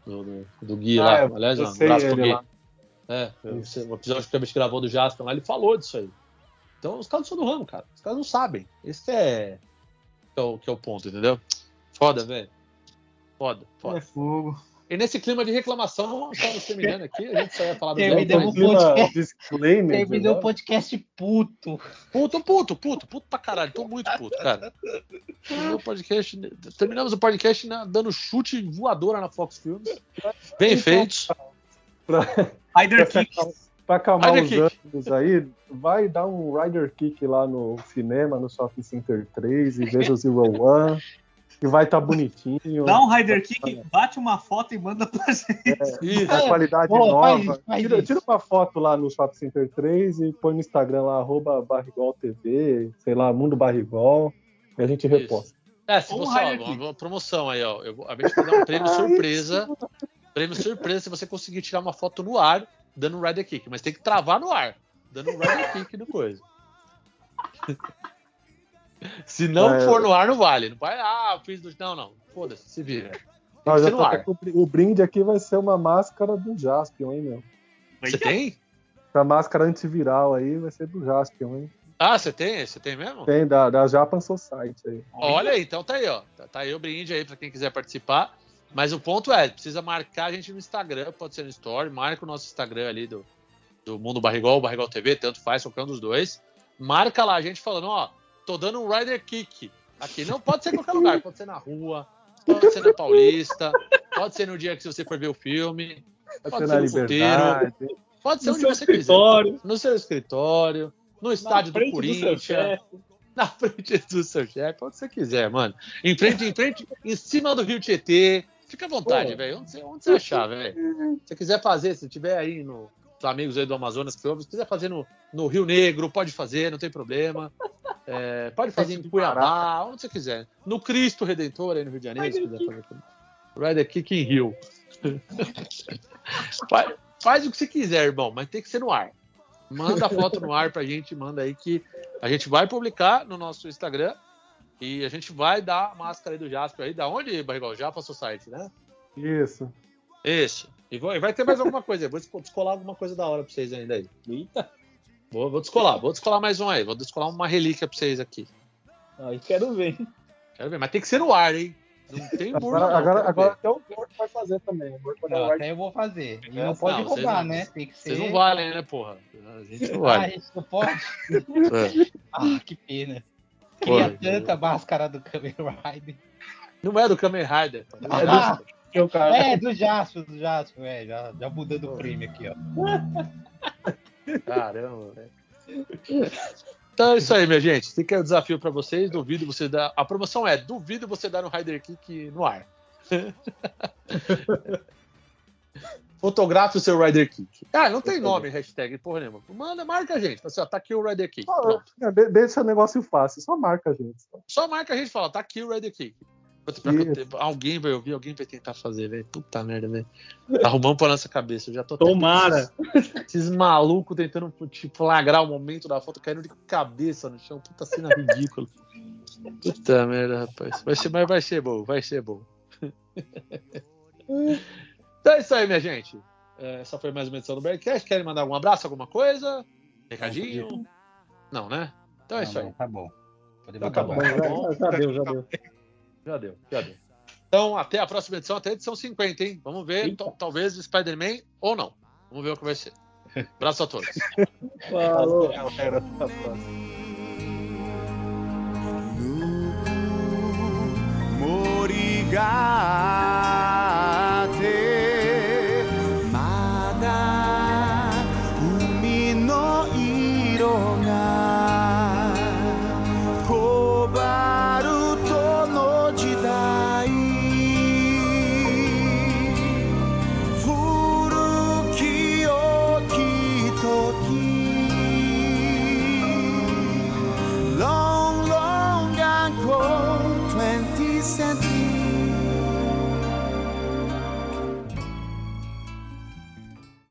do, do Gui Ah, lá. eu- Aliás, eu um abraço pro Gui. lá. É, o episódio que a gente gravou do Jasper lá, ele falou disso aí. Então os caras não são do ramo, cara. Os caras não sabem. Esse é, que é, o, que é o ponto, entendeu? Foda, velho. Foda, foda. É fogo. E nesse clima de reclamação, estamos terminando aqui. A gente só ia falar do mas- clima podcast. disclaimer. Terminou o podcast puto. Puto, puto, puto, puto pra caralho. Tô muito puto, cara. Terminou o podcast, terminamos o podcast na- dando chute voadora na Fox Films. Bem feitos. Rider Kick. Pra acalmar Rider os Kick. ânimos aí, vai dar um Rider Kick lá no cinema, no Shopping Center 3 e veja o Zero One. Que vai estar bonitinho. Dá um Rider Kick, bate uma foto e manda pra gente. Isso. A qualidade Pô, faz nova. isso, faz tira, isso. tira uma foto lá no Shopping Center 3 e põe no Instagram lá, arroba Barrigol TV, sei lá, Mundo Barrigol, e a gente reposta. É, se um você, ó, uma, uma promoção aí, ó. Eu vou, a gente vai dar um prêmio surpresa. Prêmio surpresa se você conseguir tirar uma foto no ar dando um Rider Kick. Mas tem que travar no ar, dando um Rider Kick no coisa. se não É. for no ar, não vale. Não vai, ah, fiz do. Não, não. Foda-se, se vira. Que já o brinde aqui vai ser uma máscara do Jaspion, hein, meu? Você tem? Essa máscara antiviral aí vai ser do Jaspion, hein? Ah, você tem? Você tem mesmo? Tem, da, da Japan Society aí. Olha aí, então tá aí, ó. Tá, tá aí o brinde aí pra quem quiser participar. Mas o ponto é, precisa marcar a gente no Instagram, pode ser no Story, marca o nosso Instagram ali do, do Mundo Barrigol, Barrigol TV, tanto faz, qualquer um dos dois. Marca lá a gente falando, ó, tô dando um Rider Kick aqui. Não pode ser em qualquer lugar, pode ser na rua, pode ser na Paulista, pode ser no dia que você for ver o filme, Vai Pode ser no Liberdade. pode ser No onde seu você quiser. escritório, No seu escritório, no estádio do frente do seu Corinthians chefe. na frente do seu chefe, onde você quiser, mano. Em frente, em frente, em cima do Rio Tietê. Fica à vontade, velho. Onde onde você achar, velho. Se você quiser fazer, se tiver aí no, os amigos aí do Amazonas que ouvem, se quiser fazer no, no Rio Negro, pode fazer, não tem problema. É, pode fazer em Cuiabá, onde você quiser. No Cristo Redentor, aí no Rio de Janeiro, se quiser fazer. Rider Kick in Rio. faz, faz o que você quiser, irmão, mas tem que ser no ar. Manda a foto no ar pra gente, manda aí que a gente vai publicar no nosso Instagram e a gente vai dar a máscara aí do Jasper aí. Da onde, Barrigol? Japa Society, né? Isso. Isso. E vai, ter mais alguma coisa aí. Vou desco- descolar alguma coisa da hora pra vocês ainda aí. Eita, Vou, vou descolar, vou descolar mais um aí. Vou descolar uma relíquia pra vocês aqui. aí quero ver. Quero ver, mas tem que ser no ar, hein? Não tem burro, Agora, não, agora, agora até o Gordo vai fazer também. O Gordo Não, até eu vou fazer. E não pode Não, roubar, não- né? Tem que ser. Vocês não valem, né, porra? A gente não Ah, vale. isso não pode? É. Ah, que pena. Queria tanta máscara do Kamen Rider. Não é do Kamen Rider. pô. É do- Ah, é, do Jasper, do Jasper, é, já, já mudando o prêmio aqui, ó. Caramba, velho. Então é isso aí, minha gente. Fica o desafio pra vocês. Duvido você dar. A promoção é: duvido você dar no Rider Kick no ar. Fotografe o seu Rider Kick. Ah, não tem nome, hashtag, porra nenhuma. Manda, marca a gente. Fala Assim, ó, tá aqui o Rider Kick. É, de- deixa o negócio fácil, só marca a gente. Só marca a gente e fala, tá aqui o Rider Kick. Alguém vai ouvir, alguém vai tentar fazer, velho. Puta merda, velho. Arrumamos pra nossa cabeça. Eu já tô Tomara. Esses malucos tentando tipo, flagrar o momento da foto caindo de cabeça no chão. Puta cena ridícula. Puta merda, rapaz. Vai ser, mas vai ser bom, vai ser bom. então é isso aí, minha gente. É, Essa foi mais uma edição do Bearcast. Querem mandar algum abraço, alguma coisa? Recadinho? Não, né? Então é Não, isso não, aí. tá bom. Podemos Então tá bom. Já, já deu, já deu. Já deu, já deu. Então, até a próxima edição, até a edição 50, hein? Vamos ver, talvez Spider-Man ou não. Vamos ver o que vai ser. Abraço a todos. Falou. Galera, Morigai